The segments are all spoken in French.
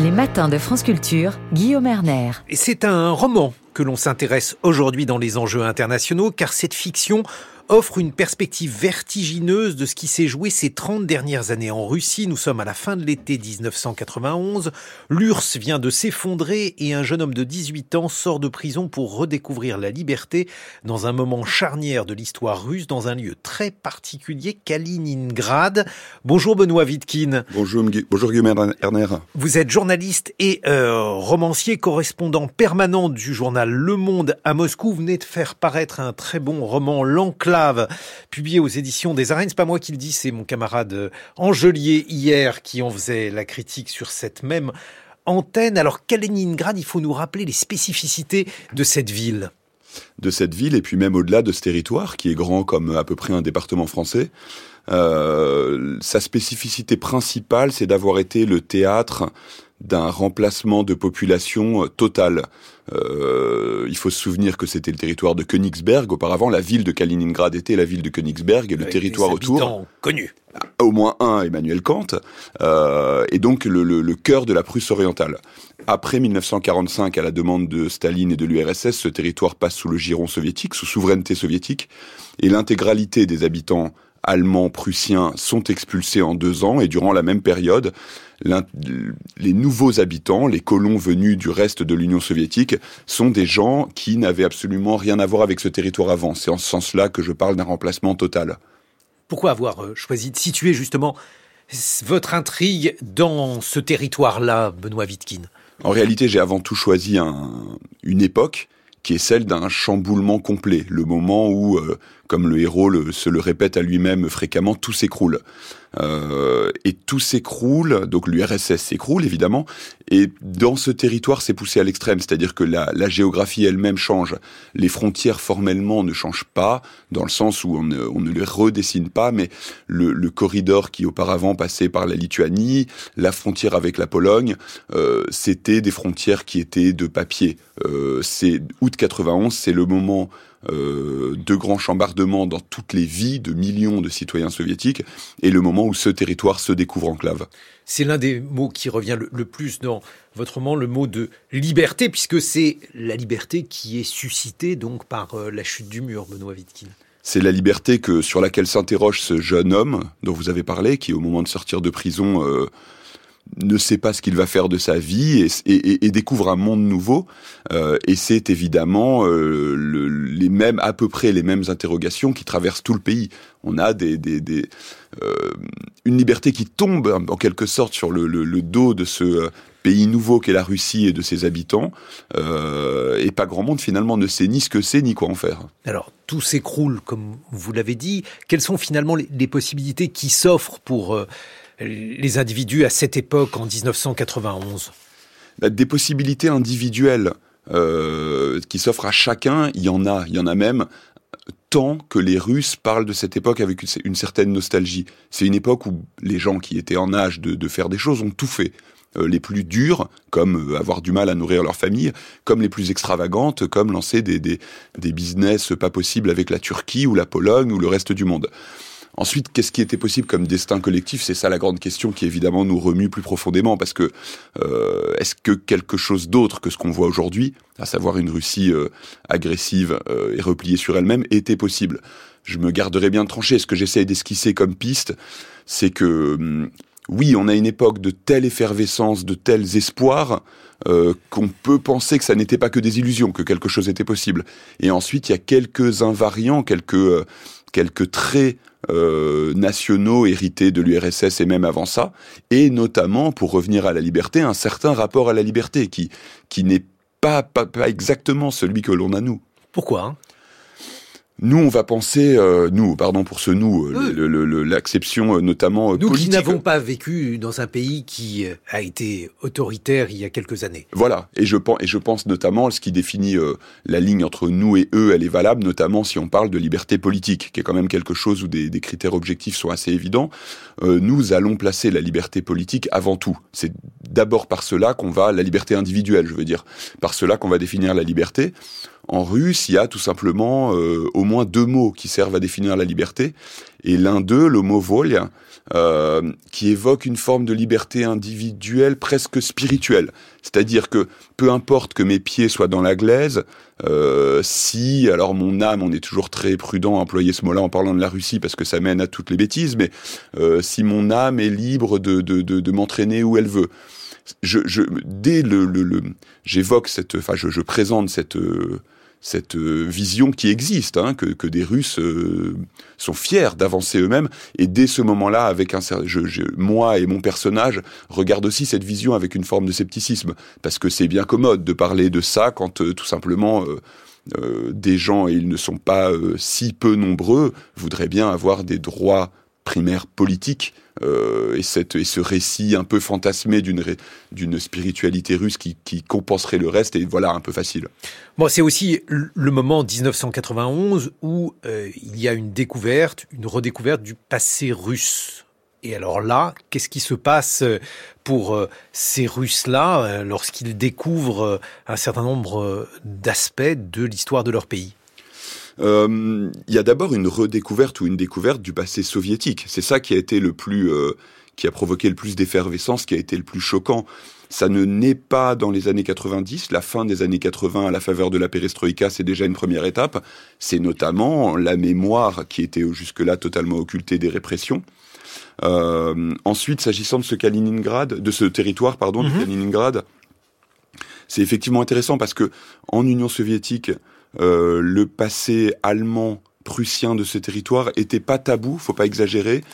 Les matins de France Culture, Guillaume Erner. C'est un roman que l'on s'intéresse aujourd'hui dans les enjeux internationaux, car cette fiction offre une perspective vertigineuse de ce qui s'est joué ces 30 dernières années en Russie. Nous sommes à la fin de l'été 1991. L'URSS vient de s'effondrer et un jeune homme de 18 ans sort de prison pour redécouvrir la liberté dans un moment charnière de l'histoire russe, dans un lieu très particulier, Kaliningrad. Bonjour Benoît Wittkin. Bonjour, bonjour Guillaume Erner. Vous êtes journaliste et euh, romancier, correspondant permanent du journal Le Monde à Moscou. Vous venez de faire paraître un très bon roman, L'Enclave publié aux éditions des Arènes. C'est pas moi qui le dis, c'est mon camarade euh, Angelier hier qui en faisait la critique sur cette même antenne. Alors Kaliningrad, il faut nous rappeler les spécificités de cette ville de cette ville et puis même au-delà de ce territoire qui est grand comme à peu près un département français. Euh, sa spécificité principale, c'est d'avoir été le théâtre d'un remplacement de population euh, total. Euh, il faut se souvenir que c'était le territoire de Königsberg. Auparavant, la ville de Kaliningrad était la ville de Königsberg et le territoire autour. connu. Au moins un, Emmanuel Kant, euh, et donc le, le, le, cœur de la Prusse orientale. Après 1945, à la demande de Staline et de l'URSS, ce territoire passe sous le giron soviétique, sous souveraineté soviétique, et l'intégralité des habitants allemands, prussiens sont expulsés en deux ans et durant la même période, les nouveaux habitants, les colons venus du reste de l'Union soviétique, sont des gens qui n'avaient absolument rien à voir avec ce territoire avant. C'est en ce sens-là que je parle d'un remplacement total. Pourquoi avoir euh, choisi de situer justement votre intrigue dans ce territoire-là, Benoît Wittkin En réalité, j'ai avant tout choisi une époque qui est celle d'un chamboulement complet, le moment où, euh, comme le héros se le répète à lui-même fréquemment, tout s'écroule. Euh, et tout s'écroule, donc l'URSS s'écroule évidemment, et dans ce territoire c'est poussé à l'extrême, c'est-à-dire que la, la géographie elle-même change. Les frontières formellement ne changent pas, dans le sens où on ne, on ne les redessine pas, mais le, le, corridor qui auparavant passait par la Lituanie, la frontière avec la Pologne, euh, c'était des frontières qui étaient de papier. Euh, c'est août 91, c'est le moment euh, de grands chambardements dans toutes les vies de millions de citoyens soviétiques, et le moment où ce territoire se découvre enclave. C'est l'un des mots qui revient le, plus dans votre roman, le mot de liberté, puisque c'est la liberté qui est suscitée donc par euh, la chute du mur, Benoît Wittkin. C'est la liberté que sur laquelle s'interroge ce jeune homme dont vous avez parlé, qui au moment de sortir de prison euh, ne sait pas ce qu'il va faire de sa vie et, découvre un monde nouveau. Euh, et c'est évidemment euh, les mêmes, à peu près les mêmes interrogations qui traversent tout le pays. On a des, euh, une liberté qui tombe en quelque sorte sur le, dos de ce pays nouveau qu'est la Russie et de ses habitants. et pas grand monde finalement ne sait ni ce que c'est ni quoi en faire. Alors tout s'écroule comme vous l'avez dit. Quelles sont finalement les possibilités qui s'offrent pour les individus à cette époque, en 1991 bah, Des possibilités individuelles euh, qui s'offrent à chacun, il y en a, il y en a même tant que les Russes parlent de cette époque avec une, certaine nostalgie. C'est une époque où les gens qui étaient en âge de, faire des choses ont tout fait. Euh, les plus dures, comme euh, avoir du mal à nourrir leur famille, comme les plus extravagantes, comme lancer des, des, des business pas possibles avec la Turquie ou la Pologne ou le reste du monde. Ensuite, qu'est-ce qui était possible comme destin collectif? C'est ça la grande question qui évidemment nous remue plus profondément parce que euh, est-ce que quelque chose d'autre que ce qu'on voit aujourd'hui, à savoir une Russie euh, agressive euh, et repliée sur elle-même, était possible? Je me garderai bien de trancher. Ce que j'essaie d'esquisser comme piste, c'est que hum, oui, on a une époque de telle effervescence, de tels espoirs, qu'on peut penser que ça n'était pas que des illusions, que quelque chose était possible. Et ensuite, il y a quelques invariants, quelques, quelques traits euh, nationaux hérités de l'URSS et même avant ça, et notamment, pour revenir à la liberté, un certain rapport à la liberté qui, qui n'est pas, pas, pas exactement celui que l'on a nous. Pourquoi hein? Nous, on va penser, euh, nous, pardon pour ce nous, euh, l'acception euh, notamment nous qui n'avons pas vécu dans un pays qui a été autoritaire il y a quelques années. Voilà, et je pense, et je pense notamment ce qui définit la ligne entre nous et eux, elle est valable, notamment si on parle de liberté politique, qui est quand même quelque chose où des, des critères objectifs sont assez évidents. nous allons placer la liberté politique avant tout. C'est d'abord par cela qu'on va la liberté individuelle, je veux dire, par cela qu'on va définir la liberté. En russe, il y a tout simplement euh, au moins deux mots qui servent à définir la liberté. Et l'un d'eux, le mot volia, euh, qui évoque une forme de liberté individuelle presque spirituelle. C'est-à-dire que peu importe que mes pieds soient dans la glaise, euh, si, alors mon âme, on est toujours très prudent à employer ce mot-là en parlant de la Russie parce que ça mène à toutes les bêtises, mais euh, si mon âme est libre de, de, de, m'entraîner où elle veut, je, je, dès le, le, le j'évoque cette, enfin, je, je présente cette euh, cette euh, vision qui existe, hein, que, que, des Russes euh, sont fiers d'avancer eux-mêmes. Et dès ce moment-là, avec un, moi et mon personnage regarde aussi cette vision avec une forme de scepticisme, parce que c'est bien commode de parler de ça quand euh, tout simplement des gens, et ils ne sont pas si peu nombreux, voudraient bien avoir des droits primaires politiques euh, et, cette, et ce récit un peu fantasmé d'une spiritualité russe qui, qui compenserait le reste et voilà un peu facile. Bon, c'est aussi le moment 1991 où euh, il y a une découverte, une redécouverte du passé russe. Et alors là, qu'est-ce qui se passe pour euh, ces Russes-là lorsqu'ils découvrent un certain nombre d'aspects de l'histoire de leur pays? Euh, il y a d'abord une redécouverte ou une découverte du passé soviétique. C'est ça qui a été le plus, euh, qui a provoqué le plus d'effervescence, qui a été le plus choquant. Ça ne naît pas dans les années 90. La fin des années 80 à la faveur de la perestroïka, c'est déjà une première étape. C'est notamment la mémoire qui était jusque-là totalement occultée des répressions. Euh, ensuite, s'agissant de ce Kaliningrad, de ce territoire, pardon, mm -hmm. de Kaliningrad, c'est effectivement intéressant parce que en Union soviétique, euh, le passé allemand prussien de ce territoire était pas tabou, faut pas exagérer,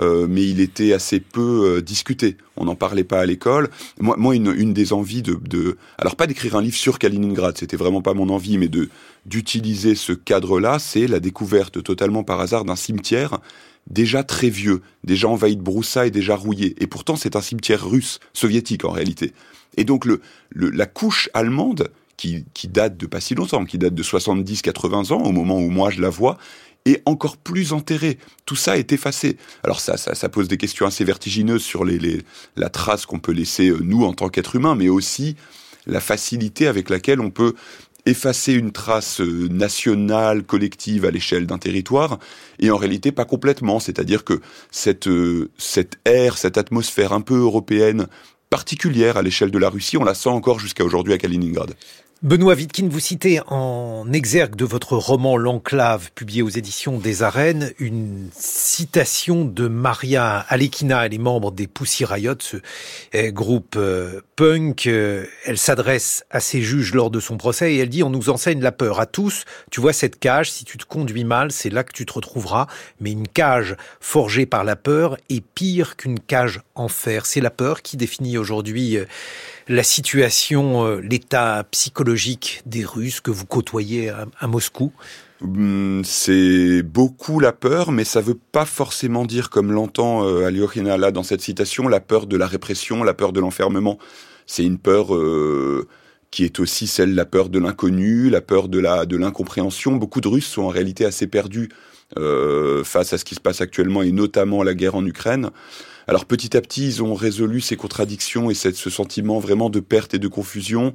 euh, mais il était assez peu euh, discuté. On n'en parlait pas à l'école. Moi, moi une, une, des envies de, de alors pas d'écrire un livre sur Kaliningrad, c'était vraiment pas mon envie, mais de d'utiliser ce cadre-là, c'est la découverte totalement par hasard d'un cimetière déjà très vieux, déjà envahi de broussailles, déjà rouillé. Et pourtant, c'est un cimetière russe, soviétique en réalité. Et donc le, le la couche allemande qui, date de pas si longtemps, qui date de 70-80 ans, au moment où moi je la vois, est encore plus enterrée. Tout ça est effacé. Alors ça, ça, ça pose des questions assez vertigineuses sur les, les la trace qu'on peut laisser euh, nous en tant qu'êtres humains, mais aussi la facilité avec laquelle on peut effacer une trace euh, nationale, collective à l'échelle d'un territoire, et en réalité pas complètement. C'est-à-dire que cette, euh, cette ère, cette atmosphère un peu européenne particulière à l'échelle de la Russie, on la sent encore jusqu'à aujourd'hui à Kaliningrad. Benoît Wittkin, vous citez en exergue de votre roman L'Enclave, publié aux éditions des Arènes, une citation de Maria Alekina. Elle est membre des Pussy Riot, ce eh, groupe euh, punk. Euh, elle s'adresse à ses juges lors de son procès et elle dit, on nous enseigne la peur à tous. Tu vois cette cage, si tu te conduis mal, c'est là que tu te retrouveras. Mais une cage forgée par la peur est pire qu'une cage en fer. C'est la peur qui définit aujourd'hui euh, la situation, euh, l'état psychologique des Russes que vous côtoyez à, Moscou? Hum, c'est beaucoup la peur, mais ça veut pas forcément dire, comme l'entend euh, Aliokhina là dans cette citation, la peur de la répression, la peur de l'enfermement. C'est une peur euh, qui est aussi celle la peur de l'inconnu, la peur de la de l'incompréhension. Beaucoup de Russes sont en réalité assez perdus euh, face à ce qui se passe actuellement et notamment la guerre en Ukraine. Alors petit à petit, ils ont résolu ces contradictions et cette, ce sentiment vraiment de perte et de confusion.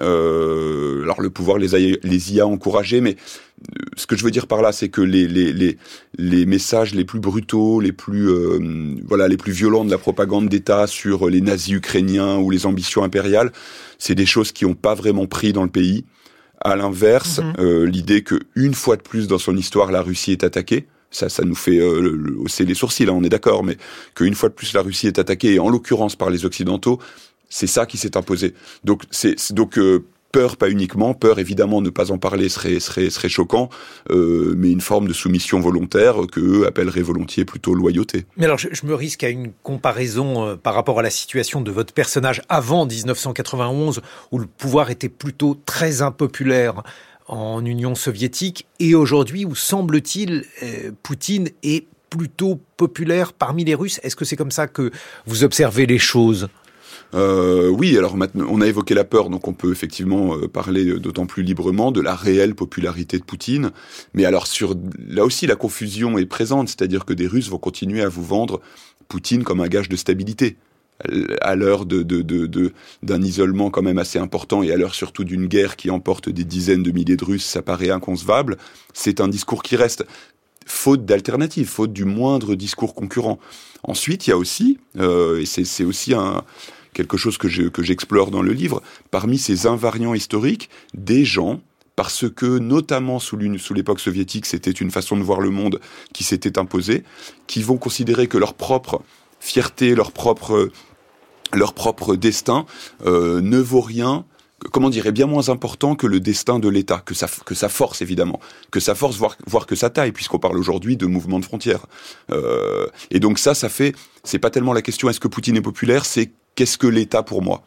Euh, alors le pouvoir les, a, les y a encouragés, mais euh, ce que je veux dire par là, c'est que les, les, les, les, messages les plus brutaux, les plus euh, voilà, les plus violents de la propagande d'État sur les nazis ukrainiens ou les ambitions impériales, c'est des choses qui n'ont pas vraiment pris dans le pays. À l'inverse, -hmm. euh, l'idée que une fois de plus dans son histoire, la Russie est attaquée ça, ça nous fait euh, hausser les sourcils, là, on est d'accord, mais qu'une fois de plus la Russie est attaquée, et en l'occurrence par les Occidentaux, c'est ça qui s'est imposé. Donc, c'est donc euh, peur, pas uniquement peur, évidemment, ne pas en parler serait serait serait choquant, euh, mais une forme de soumission volontaire que eux appelleraient volontiers plutôt loyauté. Mais alors, je, me risque à une comparaison euh, par rapport à la situation de votre personnage avant 1991, où le pouvoir était plutôt très impopulaire en Union soviétique et aujourd'hui où semble-t-il euh, Poutine est plutôt populaire parmi les Russes. Est-ce que c'est comme ça que vous observez les choses? Euh, oui, alors maintenant, on a évoqué la peur, donc on peut effectivement euh, parler d'autant plus librement de la réelle popularité de Poutine. Mais alors sur là aussi, la confusion est présente, c'est-à-dire que des Russes vont continuer à vous vendre Poutine comme un gage de stabilité à l'heure de, de, de, d'un isolement quand même assez important et à l'heure surtout d'une guerre qui emporte des dizaines de milliers de Russes, ça paraît inconcevable. C'est un discours qui reste. faute d'alternative, faute du moindre discours concurrent. Ensuite, il y a aussi, euh, et c'est aussi un, quelque chose que j'explore dans le livre, parmi ces invariants historiques, des gens parce que notamment sous l'époque soviétique, c'était une façon de voir le monde qui s'était imposée, qui vont considérer que leur propre fierté, leur propre, leur propre destin euh, ne vaut rien comment dire, est bien moins important que le destin de l'État, que sa, que sa force évidemment, que sa force, voire, voire que sa taille, puisqu'on parle aujourd'hui de mouvement de frontières. Euh, et donc ça, ça fait, c'est pas tellement la question est-ce que Poutine est populaire, c'est qu'est-ce que l'État pour moi?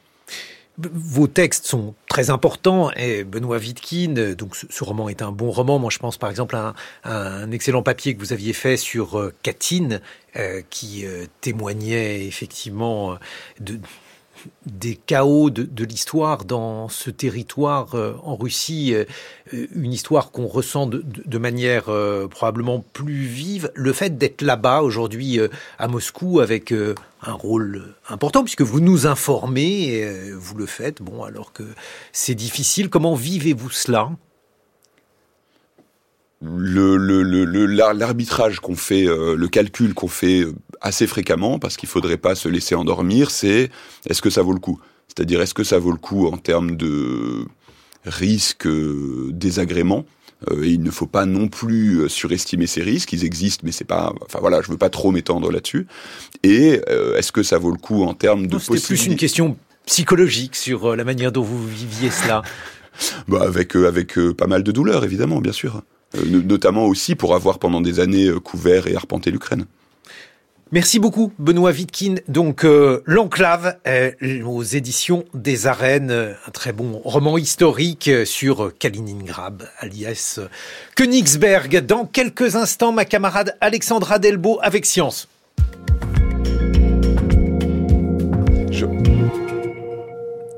Vos textes sont très importants et Benoît Wittkin, donc ce, roman est un bon roman. Moi, je pense par exemple à un, excellent papier que vous aviez fait sur euh, Katyn, euh, qui euh, témoignait effectivement de, des chaos de, l'histoire dans ce territoire euh, en Russie, euh, une histoire qu'on ressent de, manière euh, probablement plus vive. Le fait d'être là-bas aujourd'hui à Moscou avec un rôle important puisque vous nous informez, vous le faites, bon alors que c'est difficile. Comment vivez-vous cela? Le l'arbitrage qu'on fait, euh, le calcul qu'on fait assez fréquemment, parce qu'il faudrait pas se laisser endormir, c'est est-ce que ça vaut le coup? C'est-à-dire est-ce que ça vaut le coup en termes de risque euh, désagrément? Euh, et il ne faut pas non plus surestimer ces risques, ils existent, mais c'est pas. Enfin voilà, je veux pas trop m'étendre là-dessus. Et est-ce que ça vaut le coup en termes de C'était plus une question psychologique sur la manière dont vous viviez cela. bah avec avec pas mal de douleur évidemment, bien sûr. Euh, notamment aussi pour avoir pendant des années euh, couvert et arpenté l'Ukraine. Merci beaucoup, Benoît Wittkin. Donc, euh, L'Enclave, aux éditions des Arènes, un très bon roman historique sur Kaliningrad, alias Königsberg. Dans quelques instants, ma camarade Alexandra Delbo avec Science.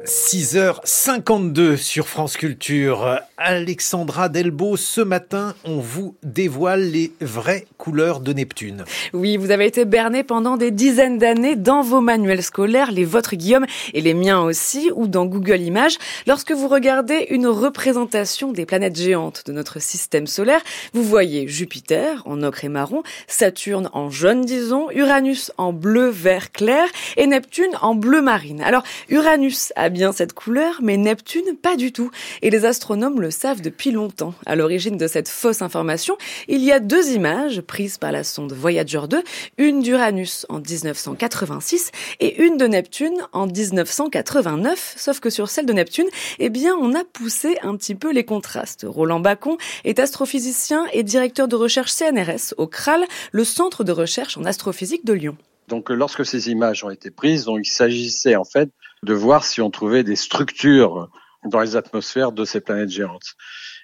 6h52 sur France Culture. Alexandra Delbo, ce matin, on vous dévoile les vraies couleurs de Neptune. Oui, vous avez été berné pendant des dizaines d'années dans vos manuels scolaires, les vôtres Guillaume et les miens aussi, ou dans Google Images. Lorsque vous regardez une représentation des planètes géantes de notre système solaire, vous voyez Jupiter en ocre et marron, Saturne en jaune, disons, Uranus en bleu vert clair et Neptune en bleu marine. Alors, Uranus a bien cette couleur, mais Neptune pas du tout. Et les astronomes le savent depuis longtemps. À l'origine de cette fausse information, il y a deux images prises par la sonde Voyager 2, une d'Uranus en 1986 et une de Neptune en 1989, sauf que sur celle de Neptune, eh on a poussé un petit peu les contrastes. Roland Bacon est astrophysicien et directeur de recherche CNRS au CRAL, le centre de recherche en astrophysique de Lyon. Donc lorsque ces images ont été prises, il s'agissait en fait de voir si on trouvait des structures dans les atmosphères de ces planètes géantes.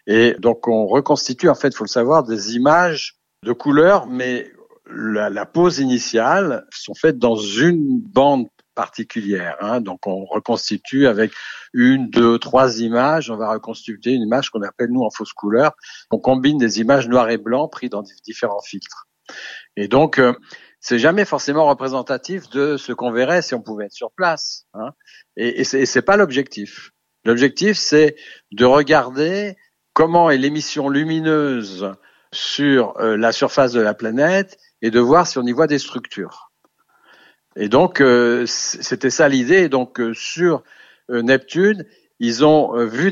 Et donc on reconstitue, en fait, il faut le savoir, des images de couleurs, mais la, pose initiale sont faites dans une bande particulière. Hein. Donc on reconstitue avec une, deux, trois images. On va reconstituer une image qu'on appelle nous en fausse couleur. On combine des images noires et blancs prises dans différents filtres. Et donc euh, c'est jamais forcément représentatif de ce qu'on verrait si on pouvait être sur place. Hein. Et, et c'est pas l'objectif. L'objectif, c'est de regarder comment est l'émission lumineuse sur euh, la surface de la planète et de voir si on y voit des structures. Et donc, euh, c'était ça l'idée. Donc, euh, sur Neptune, ils ont vu des